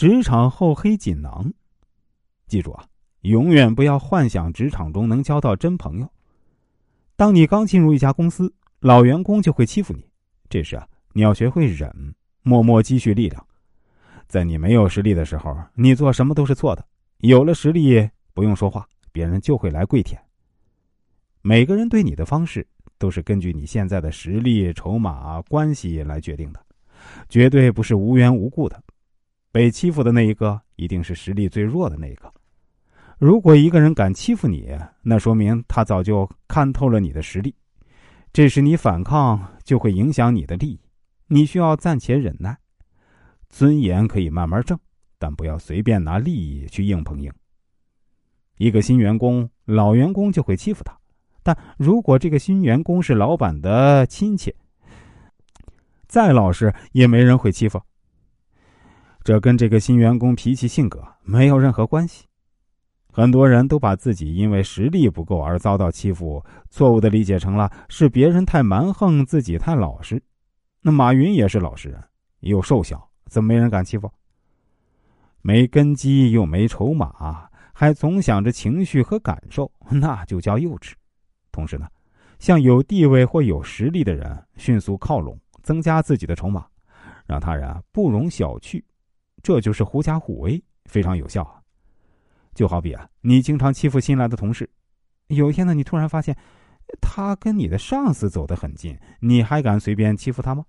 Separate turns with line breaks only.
职场厚黑锦囊。记住啊，永远不要幻想职场中能交到真朋友。当你刚进入一家公司，老员工就会欺负你，这时啊，你要学会忍，默默积蓄力量。在你没有实力的时候，你做什么都是错的；有了实力，不用说话，别人就会来跪舔。每个人对你的方式都是根据你现在的实力、筹码、关系来决定的，绝对不是无缘无故的。被欺负的那一个一定是实力最弱的那一个。如果一个人敢欺负你，那说明他早就看透了你的实力。这时你反抗就会影响你的利益，你需要暂且忍耐。尊严可以慢慢挣，但不要随便拿利益去硬碰硬。一个新员工，老员工就会欺负他。但如果这个新员工是老板的亲戚，再老实也没人会欺负。这跟这个新员工脾气性格没有任何关系。很多人都把自己因为实力不够而遭到欺负，错误的理解成了是别人太蛮横，自己太老实。那马云也是老实人，又瘦小，怎么没人敢欺负？没根基又没筹码，还总想着情绪和感受，那就叫幼稚。同时呢，向有地位或有实力的人迅速靠拢，增加自己的筹码，让他人不容小觑，这就是狐假虎威，非常有效啊。就好比啊，你经常欺负新来的同事，有一天呢，你突然发现他跟你的上司走得很近，你还敢随便欺负他吗？